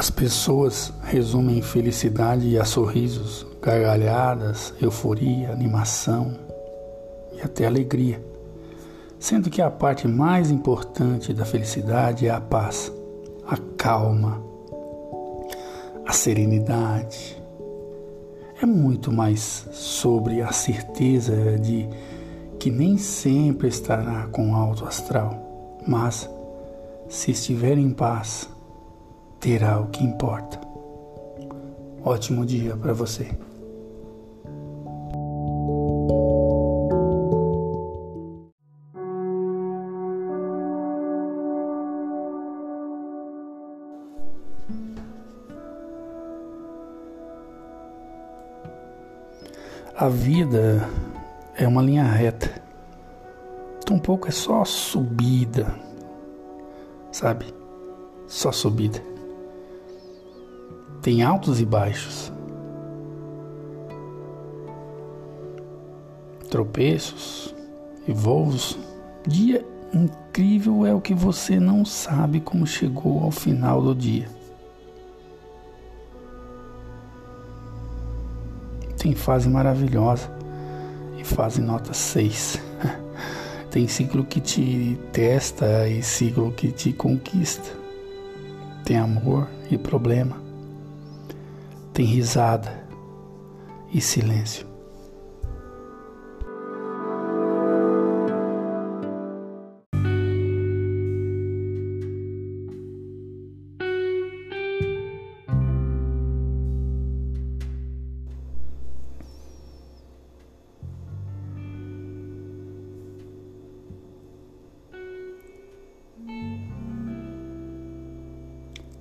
As pessoas resumem felicidade a sorrisos, gargalhadas, euforia, animação e até alegria, sendo que a parte mais importante da felicidade é a paz, a calma, a serenidade. É muito mais sobre a certeza de que nem sempre estará com alto astral, mas se estiver em paz, terá o que importa. Ótimo dia para você. A vida é uma linha reta. Tampouco é só subida, sabe? Só subida. Tem altos e baixos. Tropeços e voos. Dia incrível é o que você não sabe como chegou ao final do dia. Tem fase maravilhosa e fase nota 6. Tem ciclo que te testa e ciclo que te conquista. Tem amor e problema. Tem risada e silêncio.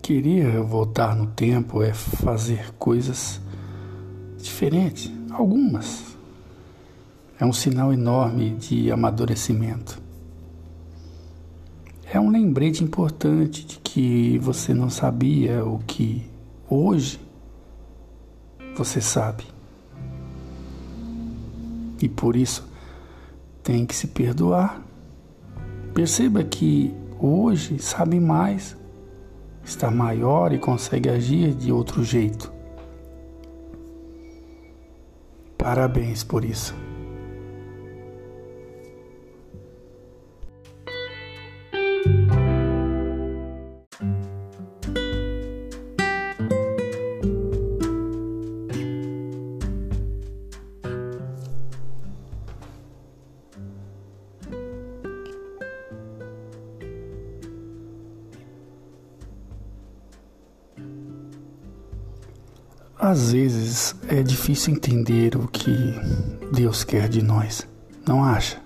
Querer voltar no tempo é fazer coisas diferentes, algumas. É um sinal enorme de amadurecimento. É um lembrete importante de que você não sabia o que hoje você sabe. E por isso tem que se perdoar. Perceba que hoje sabe mais está maior e consegue agir de outro jeito. Parabéns por isso. Às vezes é difícil entender o que Deus quer de nós, não acha?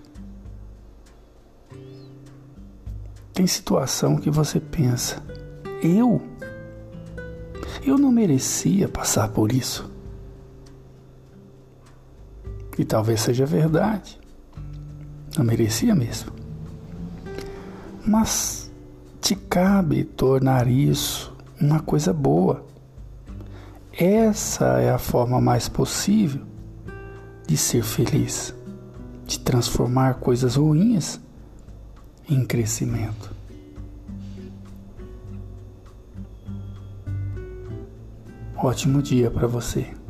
Tem situação que você pensa, eu? Eu não merecia passar por isso. E talvez seja verdade. Não merecia mesmo. Mas te cabe tornar isso uma coisa boa essa é a forma mais possível de ser feliz, de transformar coisas ruins em crescimento. Ótimo dia para você.